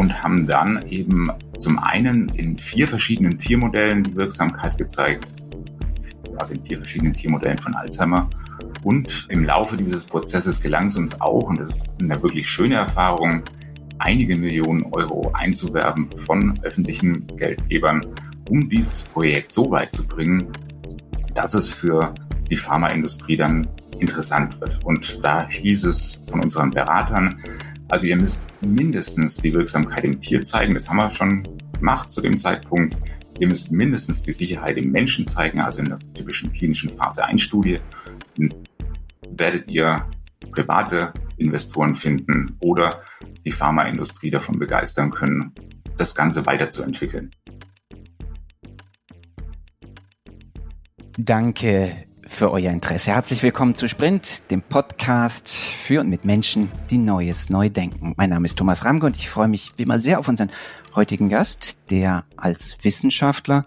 und haben dann eben zum einen in vier verschiedenen Tiermodellen die Wirksamkeit gezeigt, also in vier verschiedenen Tiermodellen von Alzheimer. Und im Laufe dieses Prozesses gelang es uns auch, und das ist eine wirklich schöne Erfahrung, einige Millionen Euro einzuwerben von öffentlichen Geldgebern, um dieses Projekt so weit zu bringen, dass es für die Pharmaindustrie dann interessant wird. Und da hieß es von unseren Beratern, also ihr müsst mindestens die Wirksamkeit im Tier zeigen, das haben wir schon gemacht zu dem Zeitpunkt. Ihr müsst mindestens die Sicherheit im Menschen zeigen, also in der typischen klinischen Phase 1 Studie. Dann werdet ihr private Investoren finden oder die Pharmaindustrie davon begeistern können, das Ganze weiterzuentwickeln. Danke für euer Interesse. Herzlich willkommen zu Sprint, dem Podcast für und mit Menschen, die Neues neu denken. Mein Name ist Thomas Ramke und ich freue mich wie immer sehr auf unseren heutigen Gast, der als Wissenschaftler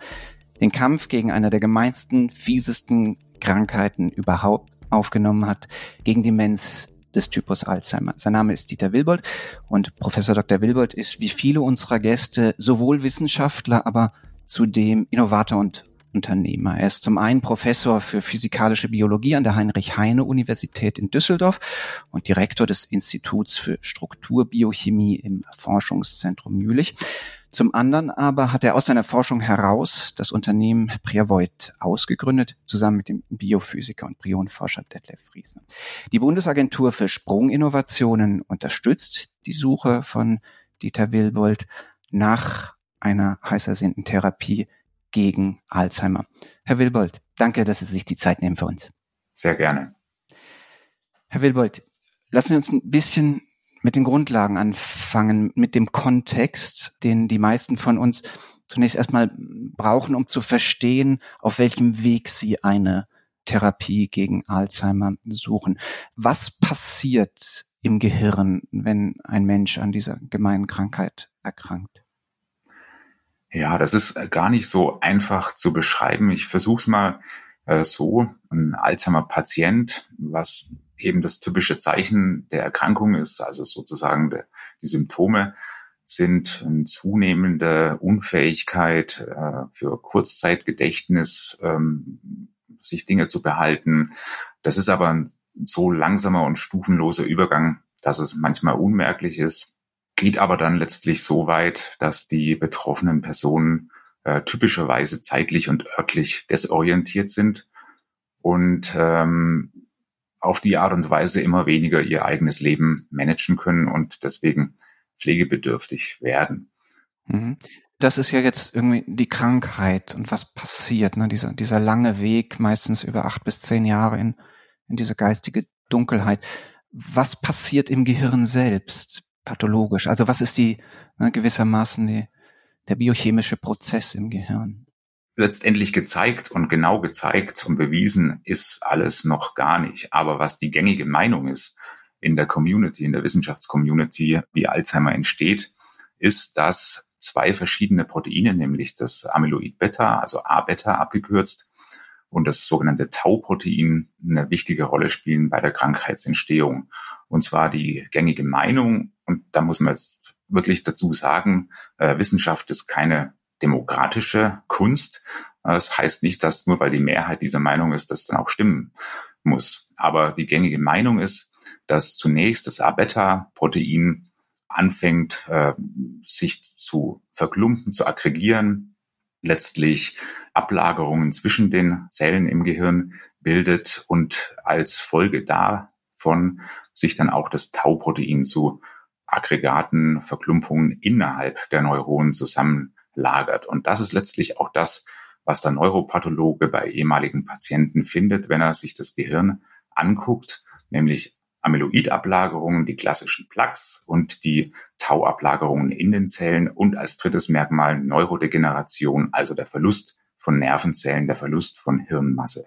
den Kampf gegen einer der gemeinsten, fiesesten Krankheiten überhaupt aufgenommen hat, gegen Demenz des Typus Alzheimer. Sein Name ist Dieter Wilbold und Professor Dr. Wilbold ist wie viele unserer Gäste sowohl Wissenschaftler, aber zudem Innovator und Unternehmer. Er ist zum einen Professor für physikalische Biologie an der Heinrich-Heine-Universität in Düsseldorf und Direktor des Instituts für Strukturbiochemie im Forschungszentrum Jülich. Zum anderen aber hat er aus seiner Forschung heraus das Unternehmen Priavoid ausgegründet, zusammen mit dem Biophysiker und Prionforscher Detlef Friesner. Die Bundesagentur für Sprunginnovationen unterstützt die Suche von Dieter Wilbold nach einer heißersehnten Therapie gegen Alzheimer. Herr Wilbold, danke, dass Sie sich die Zeit nehmen für uns. Sehr gerne. Herr Wilbold, lassen Sie uns ein bisschen mit den Grundlagen anfangen, mit dem Kontext, den die meisten von uns zunächst erstmal brauchen, um zu verstehen, auf welchem Weg sie eine Therapie gegen Alzheimer suchen. Was passiert im Gehirn, wenn ein Mensch an dieser gemeinen Krankheit erkrankt? Ja, das ist äh, gar nicht so einfach zu beschreiben. Ich versuche es mal äh, so. Ein Alzheimer-Patient, was eben das typische Zeichen der Erkrankung ist, also sozusagen de, die Symptome, sind eine zunehmende Unfähigkeit äh, für Kurzzeitgedächtnis, ähm, sich Dinge zu behalten. Das ist aber ein so langsamer und stufenloser Übergang, dass es manchmal unmerklich ist geht aber dann letztlich so weit, dass die betroffenen Personen äh, typischerweise zeitlich und örtlich desorientiert sind und ähm, auf die Art und Weise immer weniger ihr eigenes Leben managen können und deswegen pflegebedürftig werden. Mhm. Das ist ja jetzt irgendwie die Krankheit und was passiert, ne? dieser, dieser lange Weg, meistens über acht bis zehn Jahre in, in diese geistige Dunkelheit. Was passiert im Gehirn selbst? Pathologisch? Also was ist die ne, gewissermaßen die, der biochemische Prozess im Gehirn? Letztendlich gezeigt und genau gezeigt und bewiesen ist alles noch gar nicht. Aber was die gängige Meinung ist in der Community, in der Wissenschaftscommunity, wie Alzheimer entsteht, ist, dass zwei verschiedene Proteine, nämlich das Amyloid Beta, also A-Beta abgekürzt, und das sogenannte Tau-Protein eine wichtige Rolle spielen bei der Krankheitsentstehung. Und zwar die gängige Meinung, und da muss man jetzt wirklich dazu sagen, äh, Wissenschaft ist keine demokratische Kunst. Das heißt nicht, dass nur weil die Mehrheit dieser Meinung ist, das dann auch stimmen muss. Aber die gängige Meinung ist, dass zunächst das A-Beta-Protein anfängt, äh, sich zu verklumpen, zu aggregieren, letztlich Ablagerungen zwischen den Zellen im Gehirn bildet und als Folge davon sich dann auch das Tau-Protein zu Aggregaten, Verklumpungen innerhalb der Neuronen zusammenlagert. Und das ist letztlich auch das, was der Neuropathologe bei ehemaligen Patienten findet, wenn er sich das Gehirn anguckt, nämlich Amyloidablagerungen, die klassischen Plaques und die Tauablagerungen in den Zellen und als drittes Merkmal Neurodegeneration, also der Verlust von Nervenzellen, der Verlust von Hirnmasse.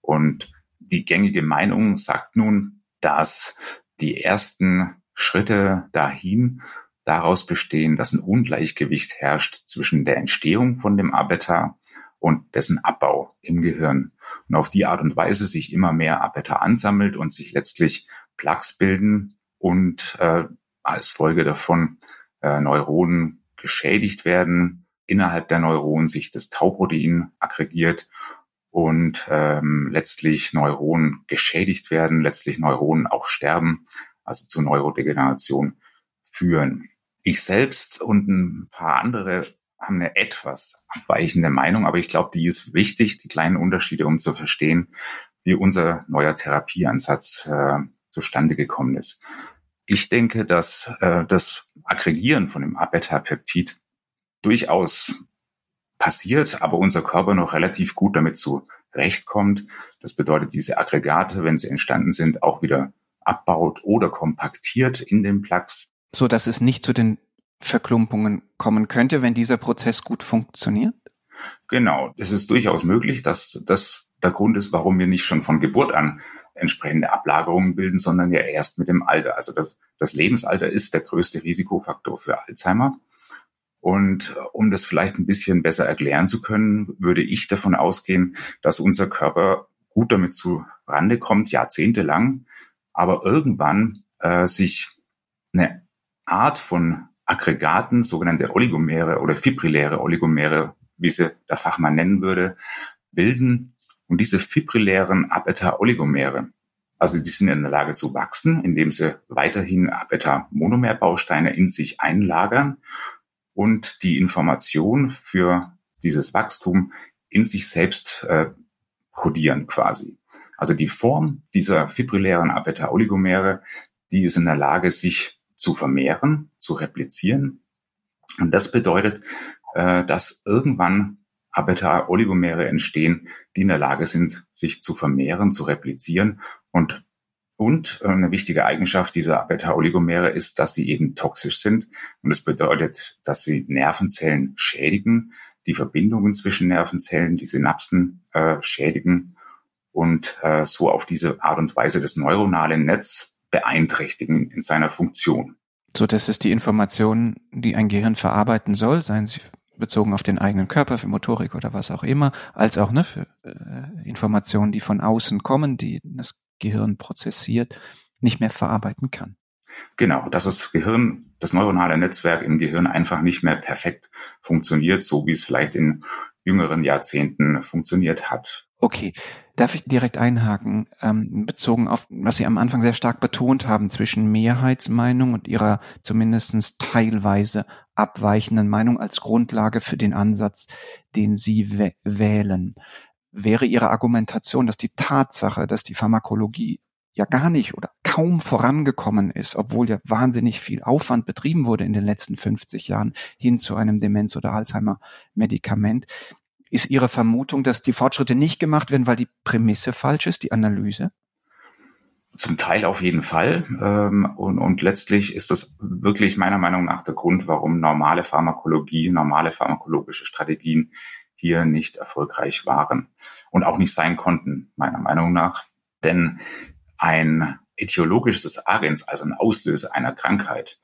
Und die gängige Meinung sagt nun, dass die ersten Schritte dahin daraus bestehen, dass ein Ungleichgewicht herrscht zwischen der Entstehung von dem A-Beta und dessen Abbau im Gehirn. Und auf die Art und Weise sich immer mehr A-Beta ansammelt und sich letztlich Plaques bilden und äh, als Folge davon äh, Neuronen geschädigt werden, innerhalb der Neuronen sich das Tauprotein aggregiert und ähm, letztlich Neuronen geschädigt werden, letztlich Neuronen auch sterben, also zu Neurodegeneration führen. Ich selbst und ein paar andere haben eine etwas abweichende Meinung, aber ich glaube, die ist wichtig, die kleinen Unterschiede, um zu verstehen, wie unser neuer Therapieansatz äh, zustande gekommen ist. Ich denke, dass äh, das Aggregieren von dem A-Beta-Peptid durchaus passiert, aber unser Körper noch relativ gut damit zurechtkommt. Das bedeutet, diese Aggregate, wenn sie entstanden sind, auch wieder abbaut oder kompaktiert in den Plaques. So dass es nicht zu den Verklumpungen kommen könnte, wenn dieser Prozess gut funktioniert? Genau, es ist durchaus möglich, dass das der Grund ist, warum wir nicht schon von Geburt an entsprechende Ablagerungen bilden, sondern ja erst mit dem Alter. Also das, das Lebensalter ist der größte Risikofaktor für Alzheimer. Und um das vielleicht ein bisschen besser erklären zu können, würde ich davon ausgehen, dass unser Körper gut damit zu Rande kommt, jahrzehntelang, aber irgendwann äh, sich eine Art von Aggregaten, sogenannte Oligomere oder fibrilläre Oligomere, wie sie der Fachmann nennen würde, bilden. Und diese fibrillären A-Beta-Oligomere, also die sind in der Lage zu wachsen, indem sie weiterhin A-Beta-Monomerbausteine in sich einlagern und die Information für dieses Wachstum in sich selbst äh, kodieren quasi. Also die Form dieser fibrillären A-Beta-Oligomere, die ist in der Lage, sich zu vermehren, zu replizieren. Und das bedeutet, äh, dass irgendwann A-Beta-Oligomere entstehen, die in der Lage sind, sich zu vermehren, zu replizieren. Und, und eine wichtige Eigenschaft dieser A-Beta-Oligomere ist, dass sie eben toxisch sind. Und das bedeutet, dass sie Nervenzellen schädigen, die Verbindungen zwischen Nervenzellen, die Synapsen äh, schädigen und äh, so auf diese Art und Weise das neuronale Netz beeinträchtigen in seiner Funktion. So, das ist die Information, die ein Gehirn verarbeiten soll, seien sie bezogen auf den eigenen Körper, für Motorik oder was auch immer, als auch ne, für äh, Informationen, die von außen kommen, die das Gehirn prozessiert, nicht mehr verarbeiten kann. Genau, dass das Gehirn, das neuronale Netzwerk im Gehirn einfach nicht mehr perfekt funktioniert, so wie es vielleicht in jüngeren Jahrzehnten funktioniert hat. Okay, darf ich direkt einhaken, ähm, bezogen auf, was Sie am Anfang sehr stark betont haben, zwischen Mehrheitsmeinung und Ihrer zumindestens teilweise abweichenden Meinung als Grundlage für den Ansatz, den Sie wählen. Wäre Ihre Argumentation, dass die Tatsache, dass die Pharmakologie ja gar nicht oder kaum vorangekommen ist, obwohl ja wahnsinnig viel Aufwand betrieben wurde in den letzten 50 Jahren hin zu einem Demenz- oder Alzheimer-Medikament, ist Ihre Vermutung, dass die Fortschritte nicht gemacht werden, weil die Prämisse falsch ist, die Analyse? Zum Teil auf jeden Fall. Ähm, und, und letztlich ist das wirklich meiner Meinung nach der Grund, warum normale Pharmakologie, normale pharmakologische Strategien hier nicht erfolgreich waren und auch nicht sein konnten, meiner Meinung nach. Denn ein etiologisches Agens, also ein Auslöser einer Krankheit,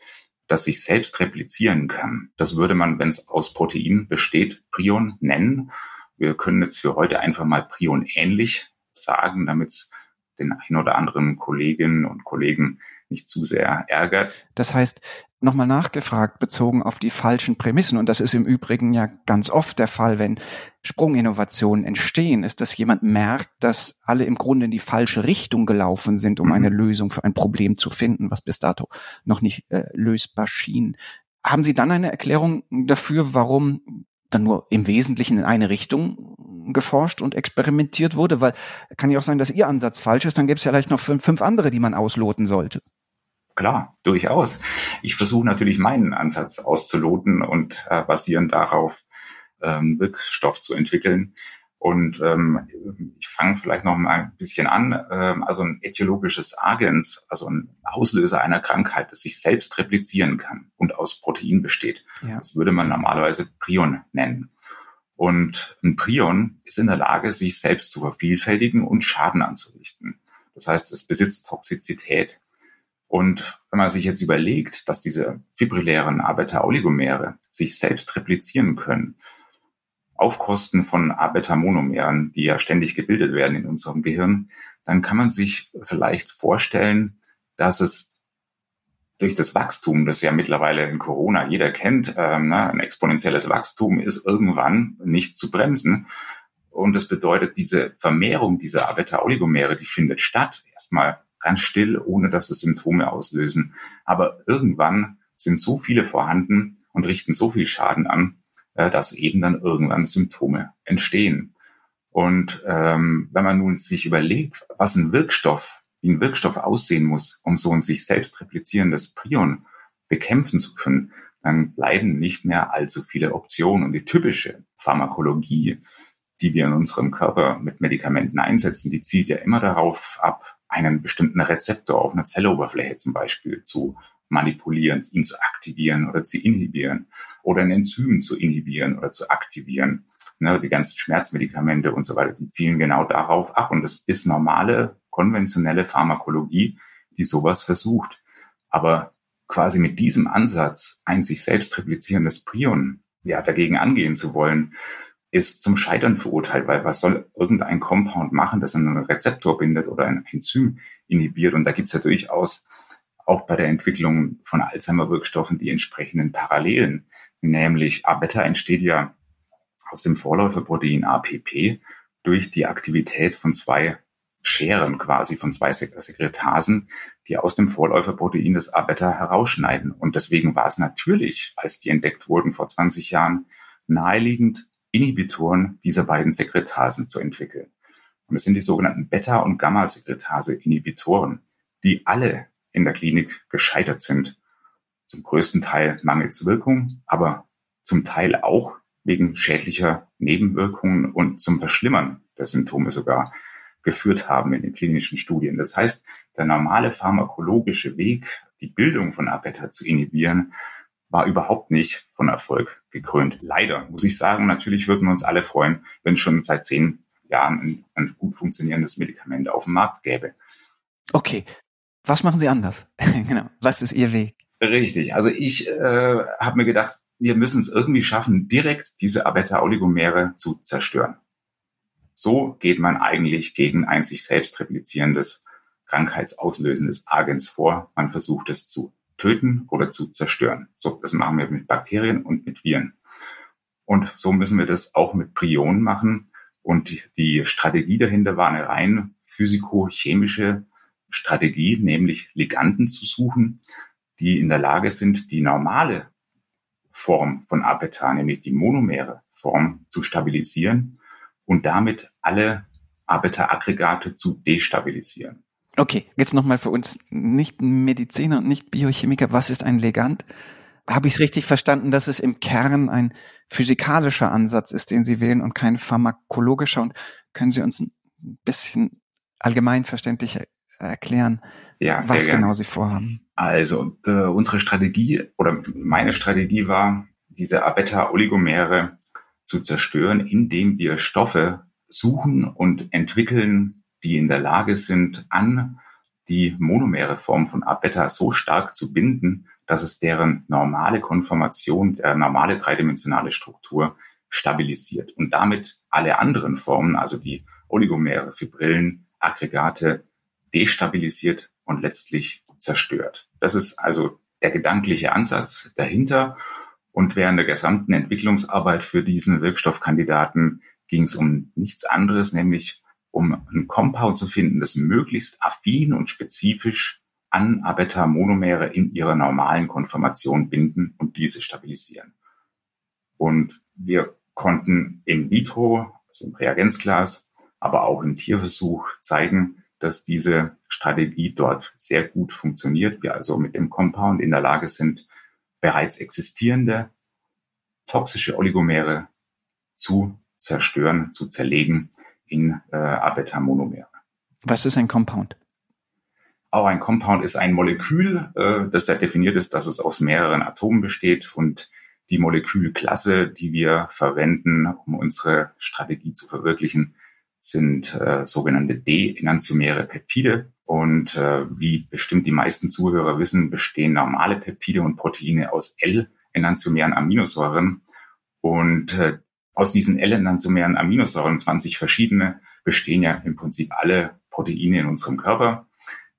das sich selbst replizieren kann. Das würde man, wenn es aus Protein besteht, Prion nennen. Wir können jetzt für heute einfach mal Prion ähnlich sagen, damit es den ein oder anderen Kolleginnen und Kollegen nicht zu sehr ärgert. Das heißt, nochmal nachgefragt, bezogen auf die falschen Prämissen, und das ist im Übrigen ja ganz oft der Fall, wenn Sprunginnovationen entstehen, ist, dass jemand merkt, dass alle im Grunde in die falsche Richtung gelaufen sind, um mhm. eine Lösung für ein Problem zu finden, was bis dato noch nicht äh, lösbar schien. Haben Sie dann eine Erklärung dafür, warum dann nur im Wesentlichen in eine Richtung geforscht und experimentiert wurde? Weil kann ja auch sein, dass Ihr Ansatz falsch ist, dann gäbe es ja vielleicht noch fünf, fünf andere, die man ausloten sollte. Klar, durchaus. Ich versuche natürlich meinen Ansatz auszuloten und äh, basierend darauf ähm, Wirkstoff zu entwickeln. Und ähm, ich fange vielleicht noch mal ein bisschen an. Ähm, also ein etiologisches Agens, also ein Auslöser einer Krankheit, das sich selbst replizieren kann und aus Protein besteht. Ja. Das würde man normalerweise Prion nennen. Und ein Prion ist in der Lage, sich selbst zu vervielfältigen und Schaden anzurichten. Das heißt, es besitzt Toxizität. Und wenn man sich jetzt überlegt, dass diese fibrillären A-Beta-Oligomere sich selbst replizieren können, auf Kosten von A-Beta-Monomeren, die ja ständig gebildet werden in unserem Gehirn, dann kann man sich vielleicht vorstellen, dass es durch das Wachstum, das ja mittlerweile in Corona jeder kennt, ähm, ein exponentielles Wachstum ist irgendwann nicht zu bremsen. Und das bedeutet, diese Vermehrung dieser Beta-Oligomere, die findet statt. Erstmal ganz still, ohne dass es Symptome auslösen. Aber irgendwann sind so viele vorhanden und richten so viel Schaden an, äh, dass eben dann irgendwann Symptome entstehen. Und ähm, wenn man nun sich überlegt, was ein Wirkstoff, wie ein Wirkstoff aussehen muss, um so ein sich selbst replizierendes Prion bekämpfen zu können, dann bleiben nicht mehr allzu viele Optionen. Und die typische Pharmakologie, die wir in unserem Körper mit Medikamenten einsetzen, die zielt ja immer darauf ab, einen bestimmten Rezeptor auf einer Zelloberfläche zum Beispiel zu manipulieren, ihn zu aktivieren oder zu inhibieren oder ein Enzym zu inhibieren oder zu aktivieren. Ne, die ganzen Schmerzmedikamente und so weiter, die zielen genau darauf ab. Und es ist normale, konventionelle Pharmakologie, die sowas versucht. Aber quasi mit diesem Ansatz, ein sich selbst replizierendes Prion, ja, dagegen angehen zu wollen, ist zum Scheitern verurteilt, weil was soll irgendein Compound machen, das einen Rezeptor bindet oder ein Enzym inhibiert? Und da gibt's ja durchaus auch bei der Entwicklung von Alzheimer-Wirkstoffen die entsprechenden Parallelen. Nämlich A-Beta entsteht ja aus dem Vorläuferprotein APP durch die Aktivität von zwei Scheren quasi von zwei Sekretasen, die aus dem Vorläuferprotein des A-Beta herausschneiden. Und deswegen war es natürlich, als die entdeckt wurden vor 20 Jahren, naheliegend, Inhibitoren dieser beiden Sekretasen zu entwickeln. Und es sind die sogenannten Beta- und Gamma-Sekretase-Inhibitoren, die alle in der Klinik gescheitert sind. Zum größten Teil mangels Wirkung, aber zum Teil auch wegen schädlicher Nebenwirkungen und zum Verschlimmern der Symptome sogar geführt haben in den klinischen Studien. Das heißt, der normale pharmakologische Weg, die Bildung von A-Beta zu inhibieren, war überhaupt nicht von Erfolg gekrönt. Leider, muss ich sagen. Natürlich würden wir uns alle freuen, wenn schon seit zehn Jahren ein, ein gut funktionierendes Medikament auf dem Markt gäbe. Okay. Was machen Sie anders? genau. Was ist Ihr Weg? Richtig. Also ich äh, habe mir gedacht, wir müssen es irgendwie schaffen, direkt diese Abeta-Oligomere zu zerstören. So geht man eigentlich gegen ein sich selbst replizierendes, krankheitsauslösendes Agens vor. Man versucht es zu töten oder zu zerstören. So, das machen wir mit Bakterien und mit Viren. Und so müssen wir das auch mit Prionen machen. Und die, Strategie dahinter war eine rein physikochemische Strategie, nämlich Liganden zu suchen, die in der Lage sind, die normale Form von Apetan, nämlich die monomere Form, zu stabilisieren und damit alle Abeta-Aggregate zu destabilisieren. Okay, jetzt nochmal für uns nicht Mediziner und nicht Biochemiker. Was ist ein Legand? Habe ich es richtig verstanden, dass es im Kern ein physikalischer Ansatz ist, den Sie wählen und kein pharmakologischer? Und können Sie uns ein bisschen allgemein verständlich erklären, ja, was genau Sie vorhaben? Also äh, unsere Strategie oder meine Strategie war, diese Abeta-Oligomere zu zerstören, indem wir Stoffe suchen und entwickeln, die in der Lage sind, an die monomere Form von A-Beta so stark zu binden, dass es deren normale Konformation, der normale dreidimensionale Struktur stabilisiert und damit alle anderen Formen, also die Oligomere, Fibrillen, Aggregate, destabilisiert und letztlich zerstört. Das ist also der gedankliche Ansatz dahinter. Und während der gesamten Entwicklungsarbeit für diesen Wirkstoffkandidaten ging es um nichts anderes, nämlich um ein Compound zu finden, das möglichst affin und spezifisch an Abeta-Monomere in ihrer normalen Konformation binden und diese stabilisieren. Und wir konnten in vitro, also im Reagenzglas, aber auch im Tierversuch zeigen, dass diese Strategie dort sehr gut funktioniert. Wir also mit dem Compound in der Lage sind, bereits existierende toxische Oligomere zu zerstören, zu zerlegen in äh, Abeta-Monomere. Was ist ein Compound? Auch ein Compound ist ein Molekül, äh, das ja definiert ist, dass es aus mehreren Atomen besteht und die Molekülklasse, die wir verwenden, um unsere Strategie zu verwirklichen, sind äh, sogenannte D-enantiomere Peptide. Und äh, wie bestimmt die meisten Zuhörer wissen, bestehen normale Peptide und Proteine aus L-enantiomeren Aminosäuren. Und äh, aus diesen L-enantiomeren Aminosäuren, 20 verschiedene, bestehen ja im Prinzip alle Proteine in unserem Körper.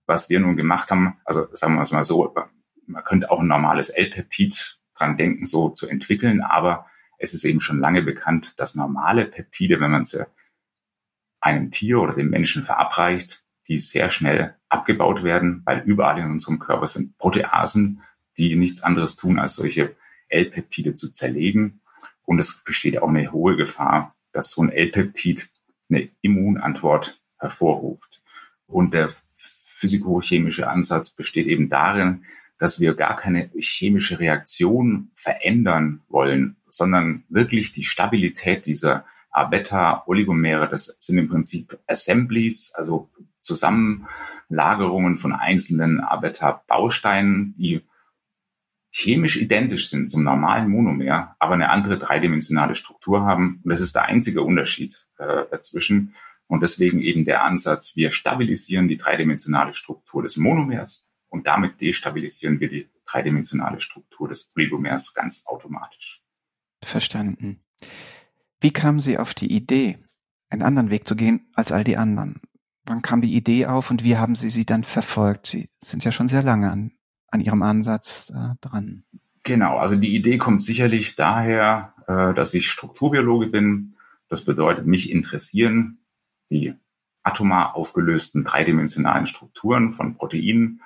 Was wir nun gemacht haben, also sagen wir es mal so, man könnte auch ein normales L-Peptid dran denken, so zu entwickeln, aber es ist eben schon lange bekannt, dass normale Peptide, wenn man sie einem Tier oder dem Menschen verabreicht, die sehr schnell abgebaut werden, weil überall in unserem Körper sind Proteasen, die nichts anderes tun, als solche L-Peptide zu zerlegen. Und es besteht auch eine hohe Gefahr, dass so ein L-Peptid eine Immunantwort hervorruft. Und der physikochemische Ansatz besteht eben darin, dass wir gar keine chemische Reaktion verändern wollen, sondern wirklich die Stabilität dieser A-Beta-Oligomere, das sind im Prinzip Assemblies, also Zusammenlagerungen von einzelnen A-Beta-Bausteinen, die chemisch identisch sind zum normalen Monomer, aber eine andere dreidimensionale Struktur haben. Und das ist der einzige Unterschied äh, dazwischen. Und deswegen eben der Ansatz, wir stabilisieren die dreidimensionale Struktur des Monomers und damit destabilisieren wir die dreidimensionale Struktur des Oligomers ganz automatisch. Verstanden. Wie kamen Sie auf die Idee, einen anderen Weg zu gehen als all die anderen? Wann kam die Idee auf und wie haben Sie sie dann verfolgt? Sie sind ja schon sehr lange an, an Ihrem Ansatz äh, dran. Genau, also die Idee kommt sicherlich daher, äh, dass ich Strukturbiologe bin. Das bedeutet, mich interessieren die atomar aufgelösten dreidimensionalen Strukturen von Proteinen,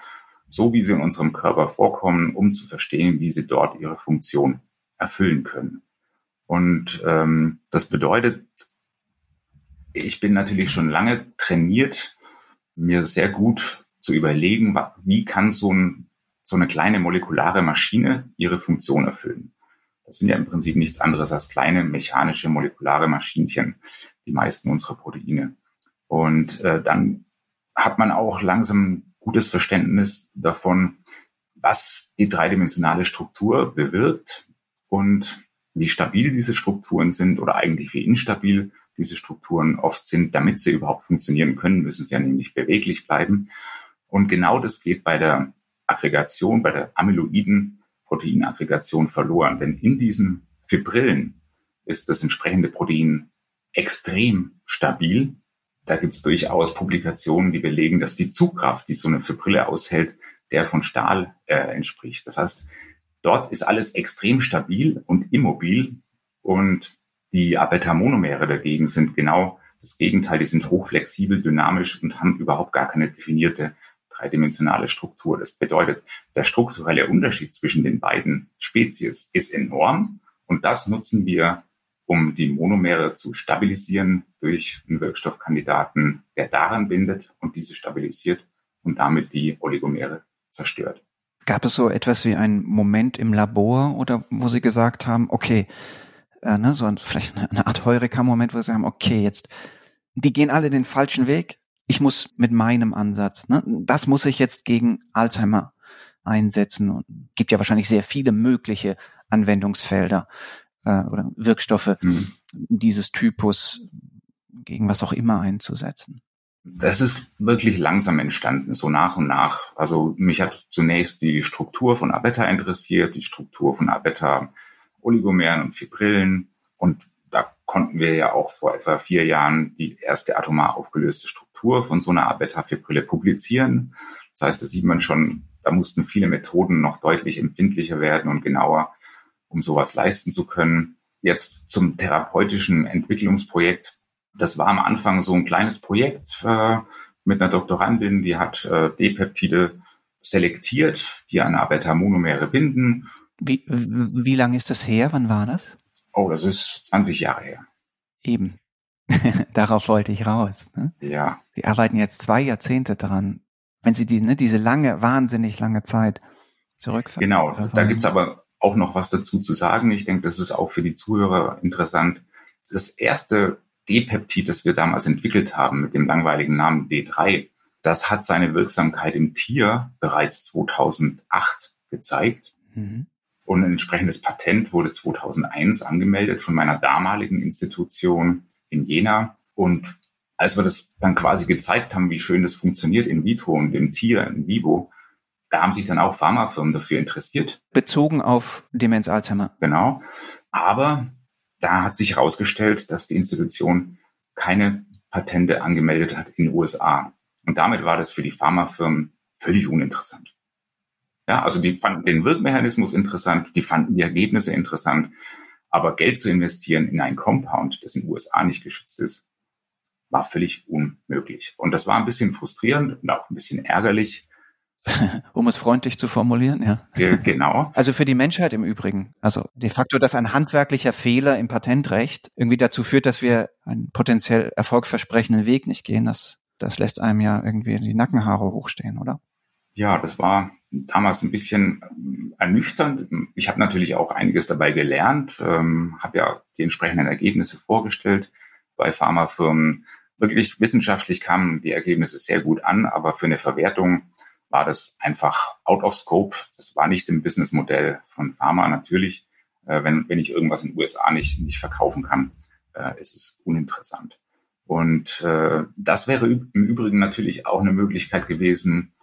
so wie sie in unserem Körper vorkommen, um zu verstehen, wie sie dort ihre Funktion erfüllen können. Und ähm, das bedeutet, ich bin natürlich schon lange trainiert, mir sehr gut zu überlegen, wie kann so, ein, so eine kleine molekulare Maschine ihre Funktion erfüllen. Das sind ja im Prinzip nichts anderes als kleine mechanische molekulare Maschinchen, die meisten unserer Proteine. Und äh, dann hat man auch langsam gutes Verständnis davon, was die dreidimensionale Struktur bewirkt und wie stabil diese Strukturen sind oder eigentlich wie instabil diese Strukturen oft sind. Damit sie überhaupt funktionieren können, müssen sie ja nämlich beweglich bleiben. Und genau das geht bei der Aggregation, bei der amyloiden Proteinaggregation verloren. Denn in diesen Fibrillen ist das entsprechende Protein extrem stabil. Da gibt es durchaus Publikationen, die belegen, dass die Zugkraft, die so eine Fibrille aushält, der von Stahl äh, entspricht. Das heißt, Dort ist alles extrem stabil und immobil und die Abeta-Monomere dagegen sind genau das Gegenteil. Die sind hochflexibel, dynamisch und haben überhaupt gar keine definierte dreidimensionale Struktur. Das bedeutet, der strukturelle Unterschied zwischen den beiden Spezies ist enorm und das nutzen wir, um die Monomere zu stabilisieren durch einen Wirkstoffkandidaten, der daran bindet und diese stabilisiert und damit die Oligomere zerstört. Gab es so etwas wie einen Moment im Labor oder wo Sie gesagt haben, okay, äh, ne, so ein, vielleicht eine Art Heureka-Moment, wo Sie sagen, okay, jetzt, die gehen alle den falschen Weg. Ich muss mit meinem Ansatz, ne, das muss ich jetzt gegen Alzheimer einsetzen und gibt ja wahrscheinlich sehr viele mögliche Anwendungsfelder äh, oder Wirkstoffe mhm. dieses Typus gegen was auch immer einzusetzen. Das ist wirklich langsam entstanden, so nach und nach. Also mich hat zunächst die Struktur von Abeta interessiert, die Struktur von Abeta Oligomeren und Fibrillen. Und da konnten wir ja auch vor etwa vier Jahren die erste atomar aufgelöste Struktur von so einer Abeta-Fibrille publizieren. Das heißt, da sieht man schon, da mussten viele Methoden noch deutlich empfindlicher werden und genauer, um sowas leisten zu können. Jetzt zum therapeutischen Entwicklungsprojekt das war am Anfang so ein kleines Projekt äh, mit einer Doktorandin, die hat äh, D-Peptide selektiert, die an Beta-Monomere binden. Wie, wie lange ist das her? Wann war das? Oh, das ist 20 Jahre her. Eben. Darauf wollte ich raus. Ne? Ja. Sie arbeiten jetzt zwei Jahrzehnte dran. Wenn Sie die, ne, diese lange, wahnsinnig lange Zeit zurückfahren. Genau, da gibt's aber auch noch was dazu zu sagen. Ich denke, das ist auch für die Zuhörer interessant. Das erste D-Peptid, das wir damals entwickelt haben mit dem langweiligen Namen D3, das hat seine Wirksamkeit im Tier bereits 2008 gezeigt. Mhm. Und ein entsprechendes Patent wurde 2001 angemeldet von meiner damaligen Institution in Jena. Und als wir das dann quasi gezeigt haben, wie schön das funktioniert in vitro und im Tier, in vivo, da haben sich dann auch Pharmafirmen dafür interessiert. Bezogen auf Demenz Alzheimer. Genau. Aber da hat sich herausgestellt, dass die Institution keine Patente angemeldet hat in den USA. Und damit war das für die Pharmafirmen völlig uninteressant. Ja, also die fanden den Wirkmechanismus interessant, die fanden die Ergebnisse interessant, aber Geld zu investieren in ein Compound, das in den USA nicht geschützt ist, war völlig unmöglich. Und das war ein bisschen frustrierend und auch ein bisschen ärgerlich. um es freundlich zu formulieren, ja. ja. Genau. Also für die Menschheit im Übrigen. Also de facto, dass ein handwerklicher Fehler im Patentrecht irgendwie dazu führt, dass wir einen potenziell erfolgversprechenden Weg nicht gehen, das, das lässt einem ja irgendwie die Nackenhaare hochstehen, oder? Ja, das war damals ein bisschen ernüchternd. Ich habe natürlich auch einiges dabei gelernt, ähm, habe ja die entsprechenden Ergebnisse vorgestellt bei Pharmafirmen. Wirklich wissenschaftlich kamen die Ergebnisse sehr gut an, aber für eine Verwertung war das einfach out of scope. Das war nicht im Businessmodell von Pharma natürlich. Äh, wenn, wenn ich irgendwas in den USA nicht, nicht verkaufen kann, äh, ist es uninteressant. Und äh, das wäre im Übrigen natürlich auch eine Möglichkeit gewesen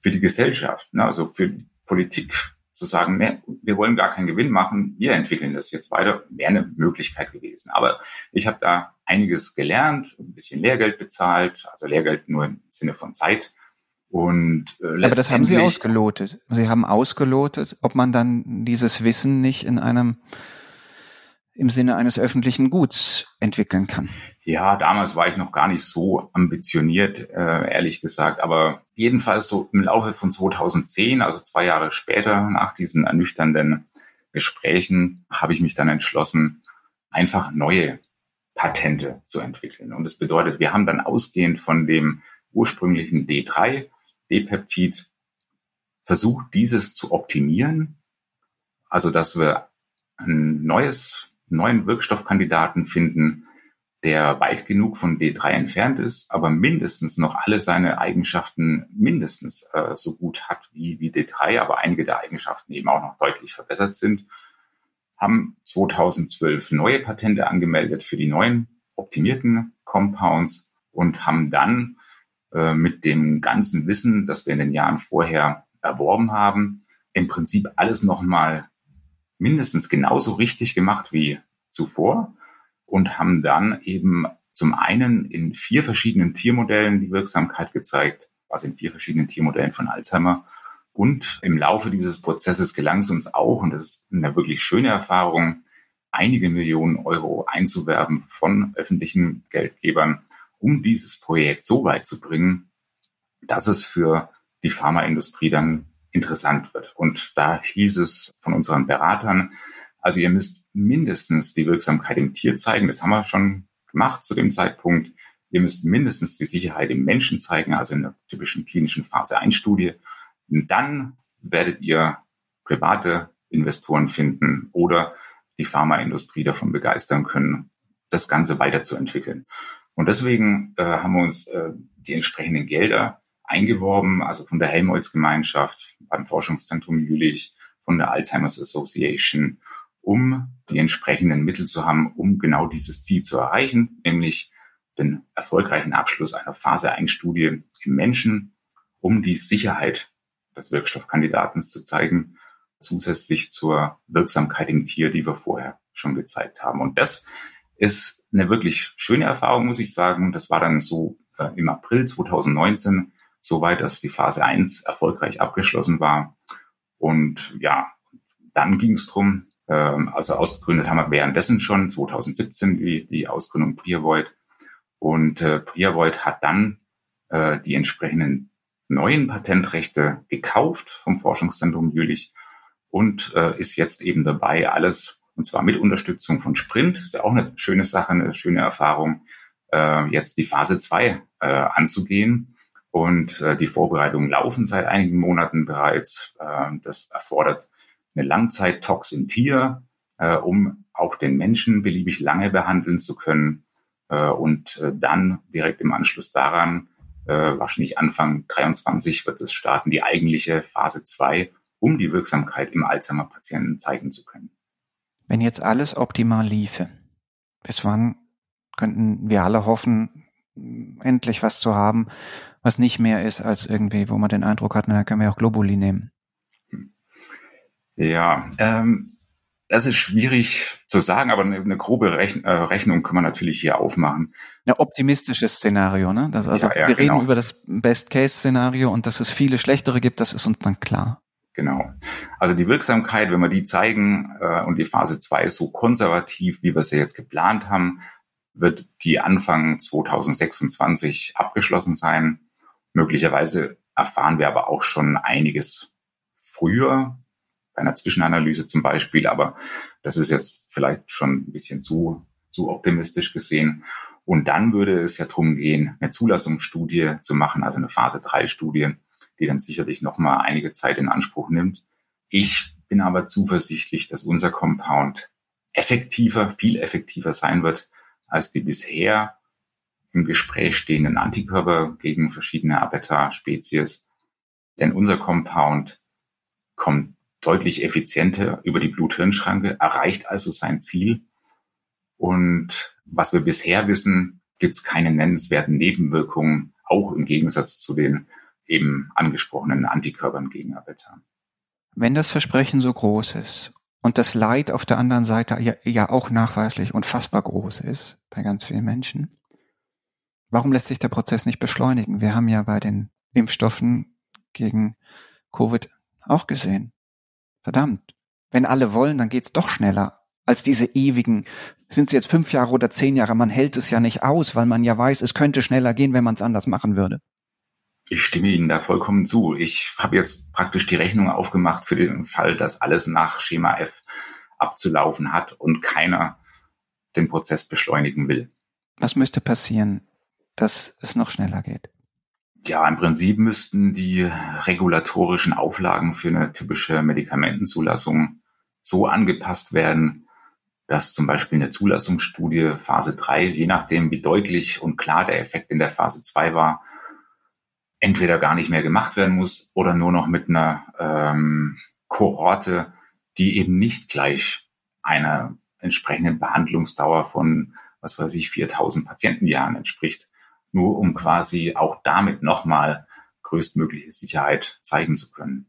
für die Gesellschaft, ne? also für die Politik zu sagen, ne, wir wollen gar keinen Gewinn machen, wir entwickeln das jetzt weiter, wäre eine Möglichkeit gewesen. Aber ich habe da einiges gelernt, ein bisschen Lehrgeld bezahlt, also Lehrgeld nur im Sinne von Zeit. Und äh, Aber das haben Sie ausgelotet. Sie haben ausgelotet, ob man dann dieses Wissen nicht in einem im Sinne eines öffentlichen Guts entwickeln kann. Ja, damals war ich noch gar nicht so ambitioniert, äh, ehrlich gesagt. Aber jedenfalls so im Laufe von 2010, also zwei Jahre später, nach diesen ernüchternden Gesprächen, habe ich mich dann entschlossen, einfach neue Patente zu entwickeln. Und das bedeutet, wir haben dann ausgehend von dem ursprünglichen D3, D-Peptid, versucht, dieses zu optimieren. Also, dass wir ein neues neuen Wirkstoffkandidaten finden, der weit genug von D3 entfernt ist, aber mindestens noch alle seine Eigenschaften mindestens äh, so gut hat wie, wie D3, aber einige der Eigenschaften eben auch noch deutlich verbessert sind, haben 2012 neue Patente angemeldet für die neuen optimierten Compounds und haben dann äh, mit dem ganzen Wissen, das wir in den Jahren vorher erworben haben, im Prinzip alles nochmal mindestens genauso richtig gemacht wie zuvor und haben dann eben zum einen in vier verschiedenen Tiermodellen die Wirksamkeit gezeigt, also in vier verschiedenen Tiermodellen von Alzheimer. Und im Laufe dieses Prozesses gelang es uns auch, und das ist eine wirklich schöne Erfahrung, einige Millionen Euro einzuwerben von öffentlichen Geldgebern, um dieses Projekt so weit zu bringen, dass es für die Pharmaindustrie dann interessant wird. Und da hieß es von unseren Beratern, also ihr müsst mindestens die Wirksamkeit im Tier zeigen. Das haben wir schon gemacht zu dem Zeitpunkt. Ihr müsst mindestens die Sicherheit im Menschen zeigen, also in der typischen klinischen Phase 1 Studie. Und dann werdet ihr private Investoren finden oder die Pharmaindustrie davon begeistern können, das Ganze weiterzuentwickeln. Und deswegen äh, haben wir uns äh, die entsprechenden Gelder eingeworben, also von der Helmholtz-Gemeinschaft, beim Forschungszentrum Jülich, von der Alzheimer's Association, um die entsprechenden Mittel zu haben, um genau dieses Ziel zu erreichen, nämlich den erfolgreichen Abschluss einer Phase 1 Studie im Menschen, um die Sicherheit des Wirkstoffkandidaten zu zeigen, zusätzlich zur Wirksamkeit im Tier, die wir vorher schon gezeigt haben. Und das ist eine wirklich schöne Erfahrung, muss ich sagen. Das war dann so äh, im April 2019 soweit, dass die Phase 1 erfolgreich abgeschlossen war. Und ja, dann ging es drum, ähm, also ausgegründet haben wir währenddessen schon 2017 die, die Ausgründung Priavoid. Und äh, Priavoid hat dann äh, die entsprechenden neuen Patentrechte gekauft vom Forschungszentrum Jülich und äh, ist jetzt eben dabei, alles, und zwar mit Unterstützung von Sprint, ist ja auch eine schöne Sache, eine schöne Erfahrung, äh, jetzt die Phase 2 äh, anzugehen. Und äh, die Vorbereitungen laufen seit einigen Monaten bereits. Äh, das erfordert eine Langzeit-Tox im Tier, äh, um auch den Menschen beliebig lange behandeln zu können. Äh, und äh, dann direkt im Anschluss daran, äh, wahrscheinlich Anfang 23, wird es starten, die eigentliche Phase 2, um die Wirksamkeit im Alzheimer-Patienten zeigen zu können. Wenn jetzt alles optimal liefe, bis wann könnten wir alle hoffen, endlich was zu haben, was nicht mehr ist als irgendwie, wo man den Eindruck hat, na, können wir auch Globuli nehmen. Ja, ähm, das ist schwierig zu sagen, aber eine, eine grobe Rechn äh, Rechnung kann man natürlich hier aufmachen. Ein optimistisches Szenario, ne? Das, also ja, ja, wir genau. reden über das Best-Case-Szenario und dass es viele schlechtere gibt, das ist uns dann klar. Genau. Also die Wirksamkeit, wenn wir die zeigen äh, und die Phase 2 ist so konservativ, wie wir sie jetzt geplant haben, wird die Anfang 2026 abgeschlossen sein. Möglicherweise erfahren wir aber auch schon einiges früher, bei einer Zwischenanalyse zum Beispiel, aber das ist jetzt vielleicht schon ein bisschen zu, zu optimistisch gesehen. Und dann würde es ja darum gehen, eine Zulassungsstudie zu machen, also eine Phase 3 Studie, die dann sicherlich noch mal einige Zeit in Anspruch nimmt. Ich bin aber zuversichtlich, dass unser Compound effektiver, viel effektiver sein wird als die bisher im Gespräch stehenden Antikörper gegen verschiedene Abeta-Spezies. Denn unser Compound kommt deutlich effizienter über die Blut-Hirn-Schranke, erreicht also sein Ziel. Und was wir bisher wissen, gibt es keine nennenswerten Nebenwirkungen, auch im Gegensatz zu den eben angesprochenen Antikörpern gegen Abeta. Wenn das Versprechen so groß ist und das Leid auf der anderen Seite ja, ja auch nachweislich unfassbar groß ist bei ganz vielen Menschen, warum lässt sich der Prozess nicht beschleunigen? Wir haben ja bei den Impfstoffen gegen Covid auch gesehen. Verdammt. Wenn alle wollen, dann geht's doch schneller als diese ewigen, sind es jetzt fünf Jahre oder zehn Jahre, man hält es ja nicht aus, weil man ja weiß, es könnte schneller gehen, wenn man es anders machen würde. Ich stimme Ihnen da vollkommen zu. Ich habe jetzt praktisch die Rechnung aufgemacht für den Fall, dass alles nach Schema F abzulaufen hat und keiner den Prozess beschleunigen will. Was müsste passieren, dass es noch schneller geht? Ja, im Prinzip müssten die regulatorischen Auflagen für eine typische Medikamentenzulassung so angepasst werden, dass zum Beispiel eine Zulassungsstudie Phase 3, je nachdem, wie deutlich und klar der Effekt in der Phase 2 war, entweder gar nicht mehr gemacht werden muss oder nur noch mit einer ähm, Kohorte, die eben nicht gleich einer entsprechenden Behandlungsdauer von, was weiß ich, 4000 Patientenjahren entspricht, nur um quasi auch damit nochmal größtmögliche Sicherheit zeigen zu können.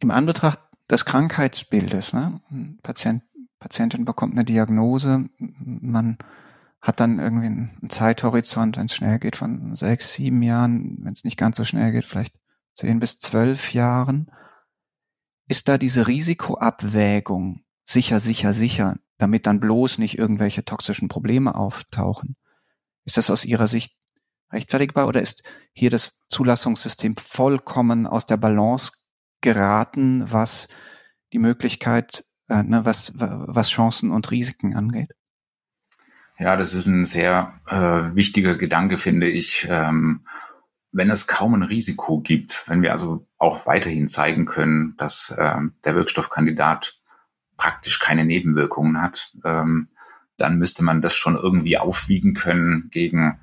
Im Anbetracht des Krankheitsbildes, ne? Patient, Patientin bekommt eine Diagnose, man hat dann irgendwie einen Zeithorizont, wenn es schnell geht, von sechs, sieben Jahren, wenn es nicht ganz so schnell geht, vielleicht zehn bis zwölf Jahren. Ist da diese Risikoabwägung sicher, sicher, sicher, damit dann bloß nicht irgendwelche toxischen Probleme auftauchen? Ist das aus Ihrer Sicht rechtfertigbar oder ist hier das Zulassungssystem vollkommen aus der Balance geraten, was die Möglichkeit, äh, ne, was, was Chancen und Risiken angeht? Ja, das ist ein sehr äh, wichtiger Gedanke, finde ich. Ähm, wenn es kaum ein Risiko gibt, wenn wir also auch weiterhin zeigen können, dass ähm, der Wirkstoffkandidat praktisch keine Nebenwirkungen hat, ähm, dann müsste man das schon irgendwie aufwiegen können gegen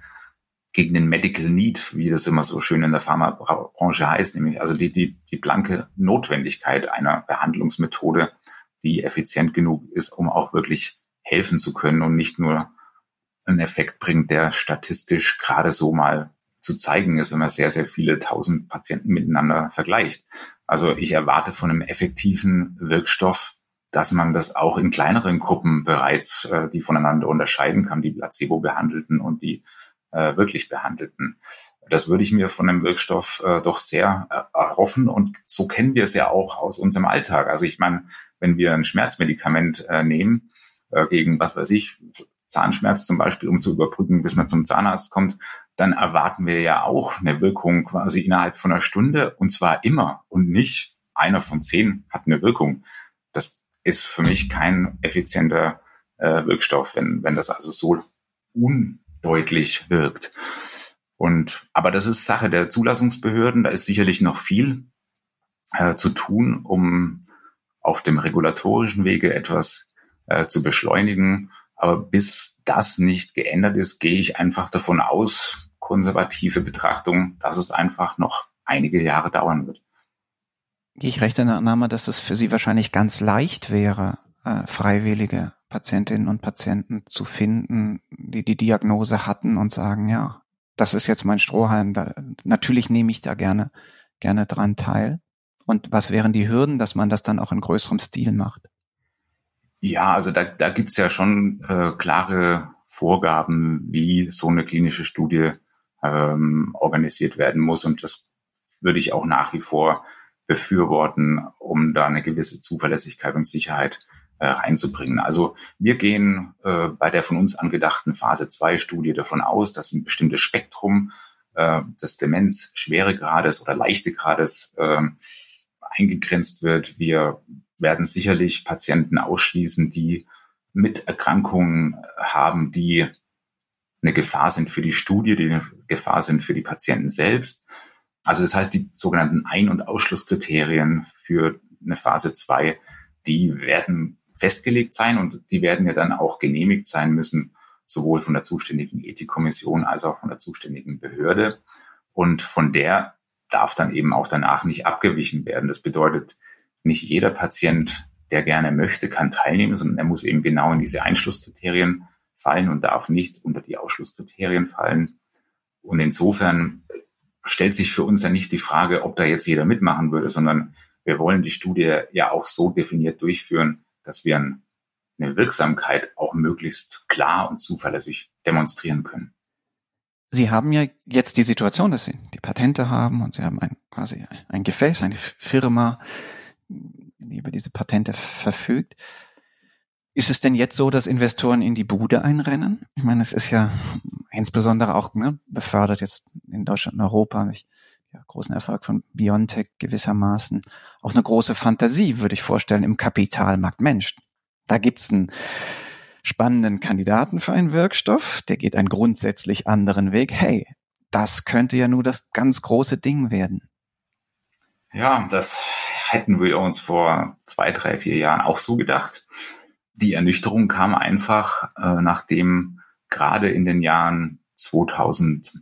gegen den Medical Need, wie das immer so schön in der Pharmabranche heißt, nämlich also die, die, die blanke Notwendigkeit einer Behandlungsmethode, die effizient genug ist, um auch wirklich helfen zu können und nicht nur einen Effekt bringt, der statistisch gerade so mal zu zeigen ist, wenn man sehr, sehr viele tausend Patienten miteinander vergleicht. Also ich erwarte von einem effektiven Wirkstoff, dass man das auch in kleineren Gruppen bereits, äh, die voneinander unterscheiden kann, die Placebo-Behandelten und die äh, wirklich Behandelten. Das würde ich mir von einem Wirkstoff äh, doch sehr äh, erhoffen und so kennen wir es ja auch aus unserem Alltag. Also ich meine, wenn wir ein Schmerzmedikament äh, nehmen, äh, gegen was weiß ich, Zahnschmerz zum Beispiel, um zu überbrücken, bis man zum Zahnarzt kommt, dann erwarten wir ja auch eine Wirkung quasi innerhalb von einer Stunde und zwar immer und nicht einer von zehn hat eine Wirkung. Das ist für mich kein effizienter äh, Wirkstoff, wenn, wenn das also so undeutlich wirkt. Und, aber das ist Sache der Zulassungsbehörden. Da ist sicherlich noch viel äh, zu tun, um auf dem regulatorischen Wege etwas äh, zu beschleunigen aber bis das nicht geändert ist, gehe ich einfach davon aus, konservative Betrachtung, dass es einfach noch einige Jahre dauern wird. Gehe ich recht in der Annahme, dass es für Sie wahrscheinlich ganz leicht wäre, äh, freiwillige Patientinnen und Patienten zu finden, die die Diagnose hatten und sagen, ja, das ist jetzt mein Strohhalm. Da, natürlich nehme ich da gerne, gerne dran teil. Und was wären die Hürden, dass man das dann auch in größerem Stil macht? Ja, also da, da gibt's ja schon äh, klare Vorgaben, wie so eine klinische Studie ähm, organisiert werden muss. Und das würde ich auch nach wie vor befürworten, um da eine gewisse Zuverlässigkeit und Sicherheit äh, reinzubringen. Also wir gehen äh, bei der von uns angedachten Phase 2 Studie davon aus, dass ein bestimmtes Spektrum äh, des Demenz-Schweregrades oder Leichtegrades äh, eingegrenzt wird. Wir werden sicherlich Patienten ausschließen, die mit Erkrankungen haben, die eine Gefahr sind für die Studie, die eine Gefahr sind für die Patienten selbst. Also das heißt, die sogenannten Ein- und Ausschlusskriterien für eine Phase 2, die werden festgelegt sein und die werden ja dann auch genehmigt sein müssen, sowohl von der zuständigen Ethikkommission als auch von der zuständigen Behörde. Und von der darf dann eben auch danach nicht abgewichen werden. Das bedeutet, nicht jeder Patient, der gerne möchte, kann teilnehmen, sondern er muss eben genau in diese Einschlusskriterien fallen und darf nicht unter die Ausschlusskriterien fallen. Und insofern stellt sich für uns ja nicht die Frage, ob da jetzt jeder mitmachen würde, sondern wir wollen die Studie ja auch so definiert durchführen, dass wir eine Wirksamkeit auch möglichst klar und zuverlässig demonstrieren können. Sie haben ja jetzt die Situation, dass Sie die Patente haben und Sie haben ein, quasi ein Gefäß, eine Firma, die über diese Patente verfügt. Ist es denn jetzt so, dass Investoren in die Bude einrennen? Ich meine, es ist ja insbesondere auch ne, befördert jetzt in Deutschland und Europa durch ja, großen Erfolg von Biontech gewissermaßen. Auch eine große Fantasie, würde ich vorstellen, im Kapitalmarkt Mensch. Da gibt's einen spannenden Kandidaten für einen Wirkstoff, der geht einen grundsätzlich anderen Weg. Hey, das könnte ja nur das ganz große Ding werden. Ja, das hätten wir uns vor zwei, drei, vier Jahren auch so gedacht. Die Ernüchterung kam einfach, äh, nachdem gerade in den Jahren 2000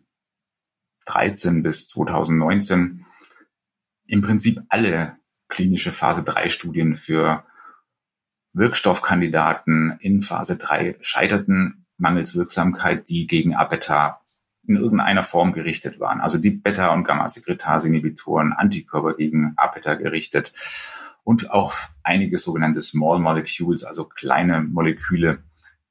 2013 bis 2019 im Prinzip alle klinische Phase 3 Studien für Wirkstoffkandidaten in Phase 3 scheiterten mangels Wirksamkeit, die gegen Abeta in irgendeiner Form gerichtet waren. Also die Beta- und Gamma-Sekretase-Inhibitoren, Antikörper gegen Abeta gerichtet und auch einige sogenannte Small Molecules, also kleine Moleküle,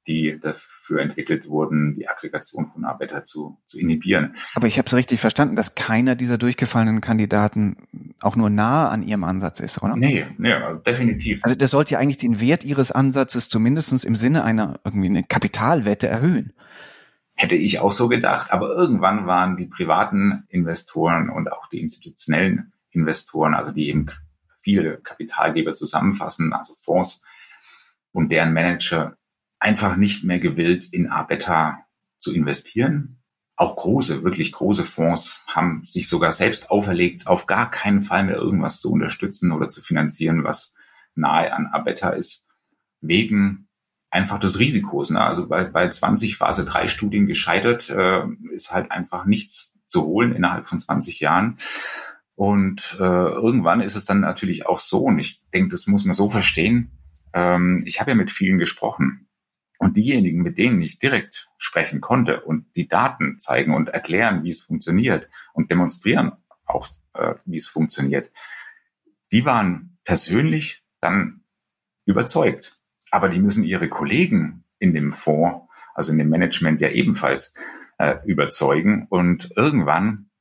die dafür entwickelt wurden, die Aggregation von A-Beta zu, zu inhibieren. Aber ich habe es richtig verstanden, dass keiner dieser durchgefallenen Kandidaten auch nur nahe an ihrem Ansatz ist, oder? Nee, nee, definitiv. Also das sollte ja eigentlich den Wert ihres Ansatzes zumindestens im Sinne einer irgendwie eine Kapitalwette erhöhen. Hätte ich auch so gedacht, aber irgendwann waren die privaten Investoren und auch die institutionellen Investoren, also die eben viele Kapitalgeber zusammenfassen, also Fonds und deren Manager einfach nicht mehr gewillt, in A-Beta zu investieren. Auch große, wirklich große Fonds haben sich sogar selbst auferlegt, auf gar keinen Fall mehr irgendwas zu unterstützen oder zu finanzieren, was nahe an A-Beta ist, wegen einfach des Risikos. Ne? Also bei, bei 20 Phase 3 Studien gescheitert äh, ist halt einfach nichts zu holen innerhalb von 20 Jahren. Und äh, irgendwann ist es dann natürlich auch so, und ich denke, das muss man so verstehen. Ähm, ich habe ja mit vielen gesprochen und diejenigen, mit denen ich direkt sprechen konnte und die Daten zeigen und erklären, wie es funktioniert und demonstrieren auch, äh, wie es funktioniert, die waren persönlich dann überzeugt. Aber die müssen ihre Kollegen in dem Fonds, also in dem Management ja ebenfalls äh, überzeugen. Und irgendwann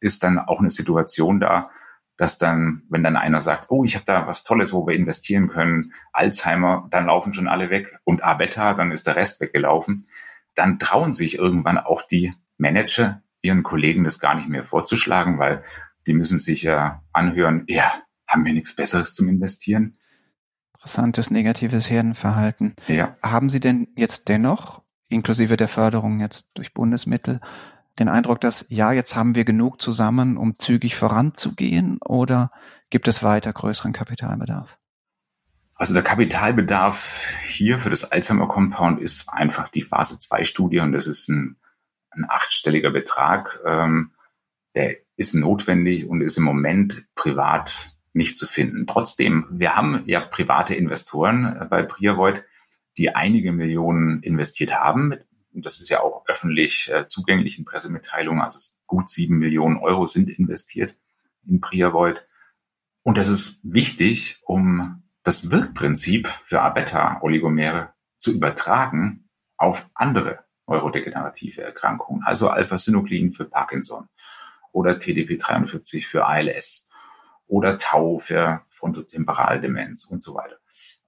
ist dann auch eine Situation da, dass dann, wenn dann einer sagt, oh, ich habe da was Tolles, wo wir investieren können, Alzheimer, dann laufen schon alle weg und A-Beta, dann ist der Rest weggelaufen, dann trauen sich irgendwann auch die Manager ihren Kollegen das gar nicht mehr vorzuschlagen, weil die müssen sich ja anhören, ja, haben wir nichts Besseres zum Investieren? Interessantes negatives Herdenverhalten. Ja. Haben Sie denn jetzt dennoch, inklusive der Förderung jetzt durch Bundesmittel, den Eindruck, dass ja, jetzt haben wir genug zusammen, um zügig voranzugehen oder gibt es weiter größeren Kapitalbedarf? Also der Kapitalbedarf hier für das Alzheimer Compound ist einfach die Phase 2 Studie und das ist ein, ein achtstelliger Betrag. Ähm, der ist notwendig und ist im Moment privat nicht zu finden. Trotzdem, wir haben ja private Investoren bei Priavoid, die einige Millionen investiert haben das ist ja auch öffentlich äh, zugänglich in Pressemitteilungen, also gut sieben Millionen Euro sind investiert in Priavoid. Und das ist wichtig, um das Wirkprinzip für A-Beta-Oligomere zu übertragen auf andere neurodegenerative Erkrankungen, also Alpha-Synuclein für Parkinson oder TDP43 für ALS. Oder Tau für Frontotemporaldemenz und so weiter.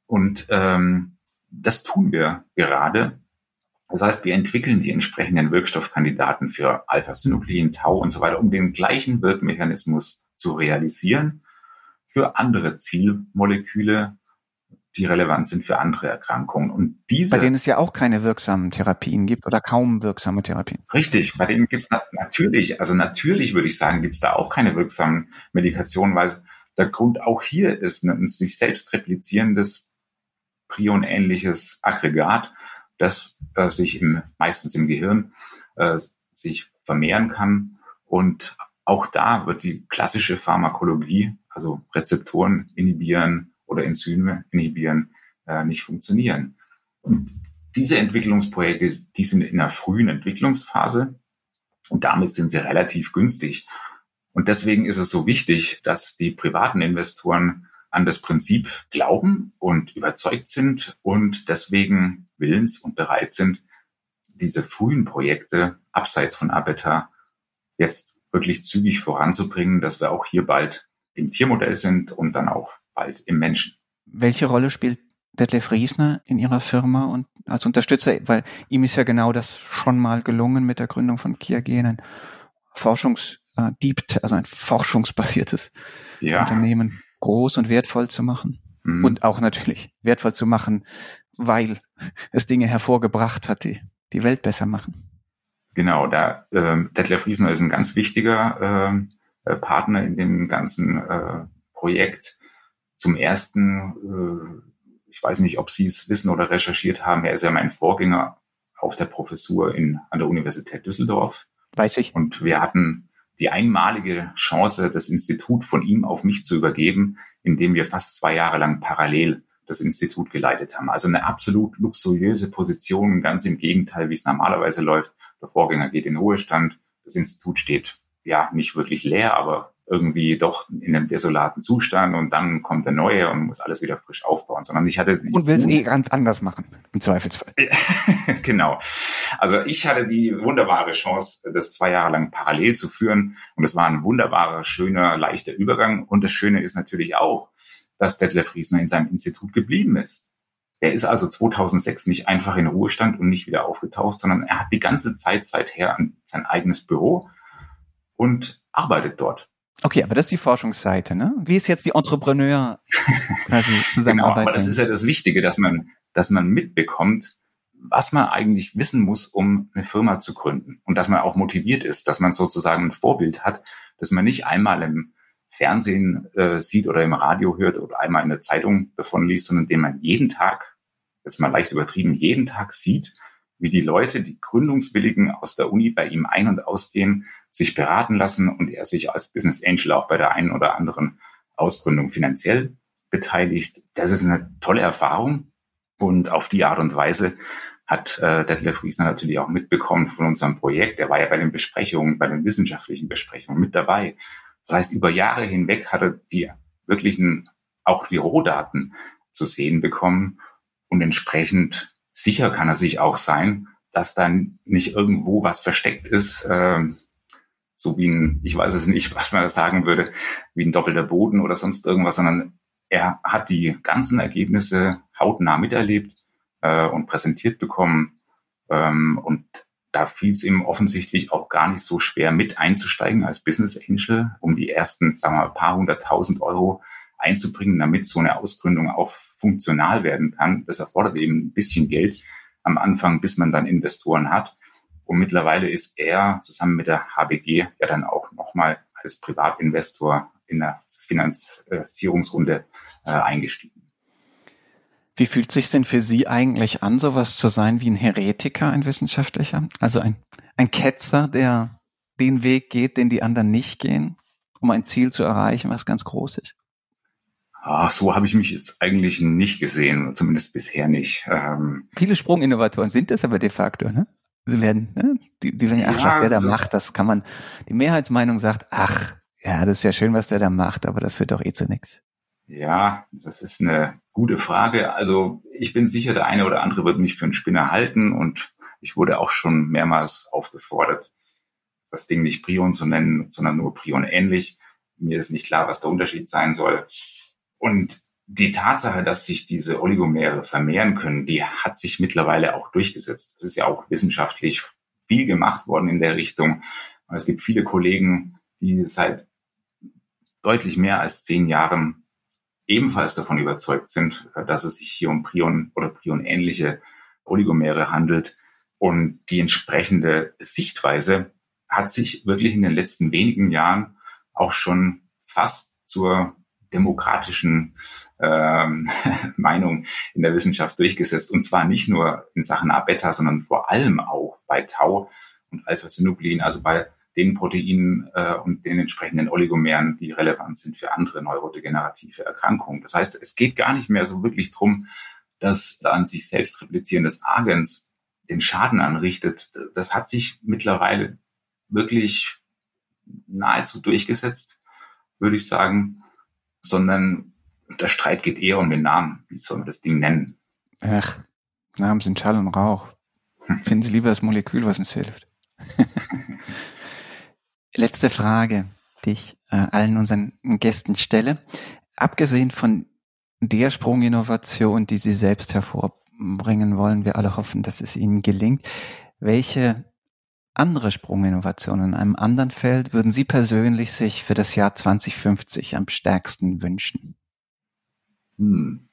Und ähm, das tun wir gerade. Das heißt, wir entwickeln die entsprechenden Wirkstoffkandidaten für Alpha-Synuclein, Tau und so weiter, um den gleichen Wirkmechanismus zu realisieren für andere Zielmoleküle, die relevant sind für andere Erkrankungen. Und diese, bei denen es ja auch keine wirksamen Therapien gibt oder kaum wirksame Therapien. Richtig, bei denen gibt es na natürlich, also natürlich würde ich sagen, gibt es da auch keine wirksamen Medikationen, weil der Grund auch hier ist ein sich selbst replizierendes prionähnliches Aggregat, das äh, sich im, meistens im Gehirn äh, sich vermehren kann. Und auch da wird die klassische Pharmakologie, also Rezeptoren inhibieren, oder Enzyme inhibieren, äh, nicht funktionieren. Und diese Entwicklungsprojekte, die sind in einer frühen Entwicklungsphase und damit sind sie relativ günstig. Und deswegen ist es so wichtig, dass die privaten Investoren an das Prinzip glauben und überzeugt sind und deswegen willens und bereit sind, diese frühen Projekte abseits von Abeta jetzt wirklich zügig voranzubringen, dass wir auch hier bald im Tiermodell sind und dann auch bald im Menschen. Welche Rolle spielt Detlef Riesner in Ihrer Firma und als Unterstützer? Weil ihm ist ja genau das schon mal gelungen mit der Gründung von Kiagen, ein Forschungs, äh, Deep, also ein forschungsbasiertes ja. Unternehmen groß und wertvoll zu machen. Mhm. Und auch natürlich wertvoll zu machen, weil es Dinge hervorgebracht hat, die die Welt besser machen. Genau, da äh, Detlef Riesner ist ein ganz wichtiger äh, Partner in dem ganzen äh, Projekt. Zum ersten, äh, ich weiß nicht, ob Sie es wissen oder recherchiert haben, er ist ja mein Vorgänger auf der Professur in, an der Universität Düsseldorf. Weiß ich. Und wir hatten die einmalige Chance, das Institut von ihm auf mich zu übergeben, indem wir fast zwei Jahre lang parallel das Institut geleitet haben. Also eine absolut luxuriöse Position, ganz im Gegenteil, wie es normalerweise läuft. Der Vorgänger geht in Ruhestand, das Institut steht ja nicht wirklich leer, aber irgendwie doch in einem desolaten Zustand und dann kommt der neue und muss alles wieder frisch aufbauen, sondern ich hatte und will es eh ganz anders machen im Zweifelsfall. genau. Also ich hatte die wunderbare Chance, das zwei Jahre lang parallel zu führen und es war ein wunderbarer, schöner, leichter Übergang und das Schöne ist natürlich auch, dass Detlef Riesner in seinem Institut geblieben ist. Er ist also 2006 nicht einfach in Ruhestand und nicht wieder aufgetaucht, sondern er hat die ganze Zeit seither sein eigenes Büro und arbeitet dort. Okay, aber das ist die Forschungsseite, ne? Wie ist jetzt die Entrepreneur quasi Zusammenarbeit? genau, aber das ist ja das Wichtige, dass man, dass man mitbekommt, was man eigentlich wissen muss, um eine Firma zu gründen. Und dass man auch motiviert ist, dass man sozusagen ein Vorbild hat, dass man nicht einmal im Fernsehen äh, sieht oder im Radio hört oder einmal in der Zeitung davon liest, sondern den man jeden Tag, jetzt mal leicht übertrieben, jeden Tag sieht, wie die Leute, die Gründungswilligen aus der Uni bei ihm ein- und ausgehen, sich beraten lassen und er sich als Business Angel auch bei der einen oder anderen Ausgründung finanziell beteiligt. Das ist eine tolle Erfahrung und auf die Art und Weise hat äh, Detlef Riesner natürlich auch mitbekommen von unserem Projekt. Er war ja bei den Besprechungen, bei den wissenschaftlichen Besprechungen mit dabei. Das heißt, über Jahre hinweg hat er die wirklichen, auch die Rohdaten zu sehen bekommen und entsprechend sicher kann er sich auch sein, dass dann nicht irgendwo was versteckt ist, äh, so wie ein, ich weiß es nicht, was man sagen würde, wie ein doppelter Boden oder sonst irgendwas, sondern er hat die ganzen Ergebnisse hautnah miterlebt äh, und präsentiert bekommen. Ähm, und da fiel es ihm offensichtlich auch gar nicht so schwer, mit einzusteigen als Business Angel, um die ersten, sagen wir mal, paar hunderttausend Euro einzubringen, damit so eine Ausgründung auch funktional werden kann. Das erfordert eben ein bisschen Geld am Anfang, bis man dann Investoren hat. Und mittlerweile ist er zusammen mit der HBG ja dann auch nochmal als Privatinvestor in der Finanzierungsrunde äh, eingestiegen. Wie fühlt sich denn für Sie eigentlich an, sowas zu sein wie ein Heretiker, ein Wissenschaftlicher? Also ein, ein Ketzer, der den Weg geht, den die anderen nicht gehen, um ein Ziel zu erreichen, was ganz groß ist? Ah, so habe ich mich jetzt eigentlich nicht gesehen, zumindest bisher nicht. Ähm, Viele Sprunginnovatoren sind das aber de facto, ne? Sie werden, ne? die, die werden, ach, ja, was der da macht, das kann man, die Mehrheitsmeinung sagt, ach, ja, das ist ja schön, was der da macht, aber das führt doch eh zu nichts. Ja, das ist eine gute Frage. Also ich bin sicher, der eine oder andere wird mich für einen Spinner halten und ich wurde auch schon mehrmals aufgefordert, das Ding nicht Prion zu nennen, sondern nur Prion ähnlich. mir ist nicht klar, was der Unterschied sein soll. Und die Tatsache, dass sich diese Oligomere vermehren können, die hat sich mittlerweile auch durchgesetzt. Das ist ja auch wissenschaftlich viel gemacht worden in der Richtung. Es gibt viele Kollegen, die seit deutlich mehr als zehn Jahren ebenfalls davon überzeugt sind, dass es sich hier um Prion oder Prion-ähnliche Oligomere handelt. Und die entsprechende Sichtweise hat sich wirklich in den letzten wenigen Jahren auch schon fast zur demokratischen ähm, Meinung in der Wissenschaft durchgesetzt. Und zwar nicht nur in Sachen A-Beta, sondern vor allem auch bei Tau und Alpha-Synuclein, also bei den Proteinen äh, und den entsprechenden Oligomeren, die relevant sind für andere neurodegenerative Erkrankungen. Das heißt, es geht gar nicht mehr so wirklich drum, dass da an sich selbst replizierendes Agens den Schaden anrichtet. Das hat sich mittlerweile wirklich nahezu durchgesetzt, würde ich sagen, sondern der Streit geht eher um den Namen. Wie soll man das Ding nennen? Ach, Namen sind Schall und Rauch. Hm. Finden Sie lieber das Molekül, was uns hilft. Letzte Frage, die ich äh, allen unseren Gästen stelle. Abgesehen von der Sprunginnovation, die Sie selbst hervorbringen wollen, wir alle hoffen, dass es Ihnen gelingt. Welche andere Sprunginnovationen in einem anderen Feld würden Sie persönlich sich für das Jahr 2050 am stärksten wünschen? Hm.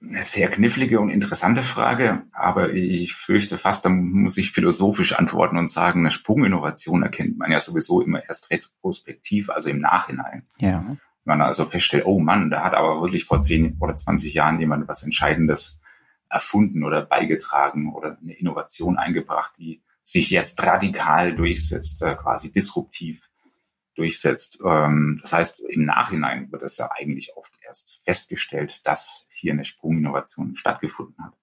Eine sehr knifflige und interessante Frage, aber ich fürchte fast, da muss ich philosophisch antworten und sagen, eine Sprunginnovation erkennt man ja sowieso immer erst retrospektiv, also im Nachhinein. Ja. Wenn man also feststellt, oh Mann, da hat aber wirklich vor 10 oder 20 Jahren jemand was Entscheidendes erfunden oder beigetragen oder eine Innovation eingebracht, die sich jetzt radikal durchsetzt, äh, quasi disruptiv durchsetzt. Ähm, das heißt, im Nachhinein wird es ja eigentlich oft erst festgestellt, dass hier eine Sprunginnovation stattgefunden hat.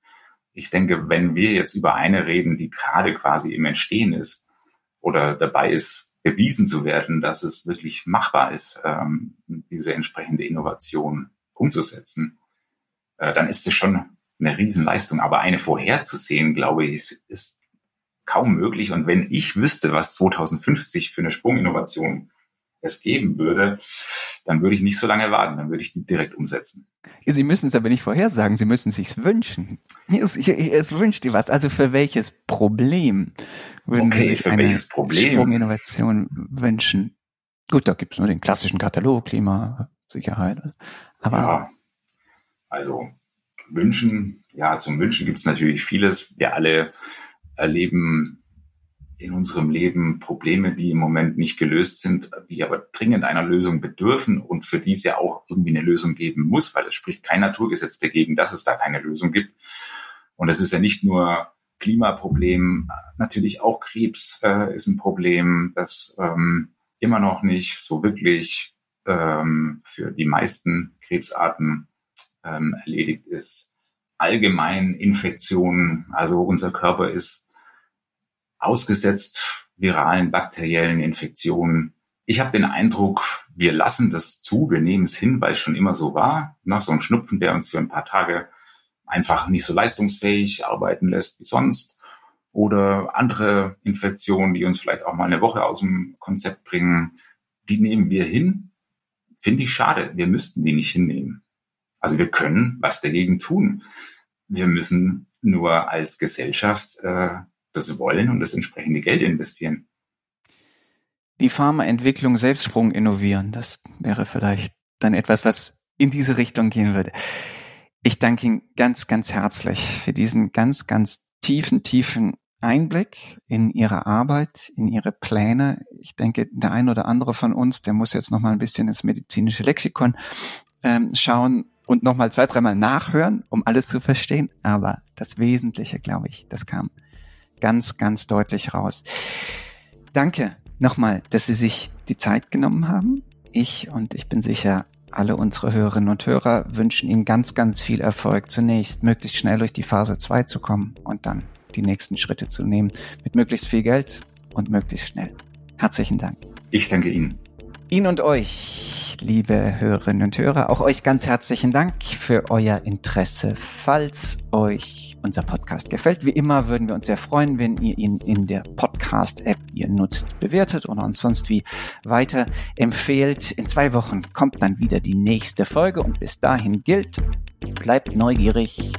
Ich denke, wenn wir jetzt über eine reden, die gerade quasi im Entstehen ist oder dabei ist, bewiesen zu werden, dass es wirklich machbar ist, ähm, diese entsprechende Innovation umzusetzen, äh, dann ist es schon eine Riesenleistung. Aber eine vorherzusehen, glaube ich, ist, kaum möglich. Und wenn ich wüsste, was 2050 für eine Sprunginnovation es geben würde, dann würde ich nicht so lange warten, dann würde ich die direkt umsetzen. Sie müssen es aber nicht vorhersagen, Sie müssen es sich wünschen. Es, es wünscht dir was. Also für welches Problem würden okay, Sie sich eine Sprunginnovation wünschen? Gut, da gibt es nur den klassischen Katalog, Klima, Sicherheit. Aber ja, also Wünschen, ja, zum Wünschen gibt es natürlich vieles. Wir alle erleben in unserem Leben Probleme, die im Moment nicht gelöst sind, die aber dringend einer Lösung bedürfen und für die es ja auch irgendwie eine Lösung geben muss, weil es spricht kein Naturgesetz dagegen, dass es da keine Lösung gibt. Und es ist ja nicht nur Klimaproblem, natürlich auch Krebs äh, ist ein Problem, das ähm, immer noch nicht so wirklich ähm, für die meisten Krebsarten ähm, erledigt ist. Allgemein Infektionen, also unser Körper ist ausgesetzt viralen, bakteriellen Infektionen. Ich habe den Eindruck, wir lassen das zu, wir nehmen es hin, weil es schon immer so war. Na, so ein Schnupfen, der uns für ein paar Tage einfach nicht so leistungsfähig arbeiten lässt wie sonst. Oder andere Infektionen, die uns vielleicht auch mal eine Woche aus dem Konzept bringen, die nehmen wir hin. Finde ich schade. Wir müssten die nicht hinnehmen. Also wir können was dagegen tun. Wir müssen nur als Gesellschaft äh, das wollen und das entsprechende Geld investieren. Die Pharmaentwicklung Selbstsprung innovieren, das wäre vielleicht dann etwas, was in diese Richtung gehen würde. Ich danke Ihnen ganz, ganz herzlich für diesen ganz, ganz tiefen, tiefen Einblick in Ihre Arbeit, in Ihre Pläne. Ich denke, der ein oder andere von uns, der muss jetzt noch mal ein bisschen ins medizinische Lexikon ähm, schauen und nochmal zwei, dreimal nachhören, um alles zu verstehen. Aber das Wesentliche, glaube ich, das kam ganz, ganz deutlich raus. Danke nochmal, dass Sie sich die Zeit genommen haben. Ich und ich bin sicher, alle unsere Hörerinnen und Hörer wünschen Ihnen ganz, ganz viel Erfolg. Zunächst möglichst schnell durch die Phase 2 zu kommen und dann die nächsten Schritte zu nehmen mit möglichst viel Geld und möglichst schnell. Herzlichen Dank. Ich danke Ihnen. Ihnen und euch, liebe Hörerinnen und Hörer, auch euch ganz herzlichen Dank für euer Interesse. Falls euch unser Podcast gefällt. Wie immer würden wir uns sehr freuen, wenn ihr ihn in der Podcast-App, die ihr nutzt, bewertet oder uns sonst wie weiter empfehlt. In zwei Wochen kommt dann wieder die nächste Folge und bis dahin gilt, bleibt neugierig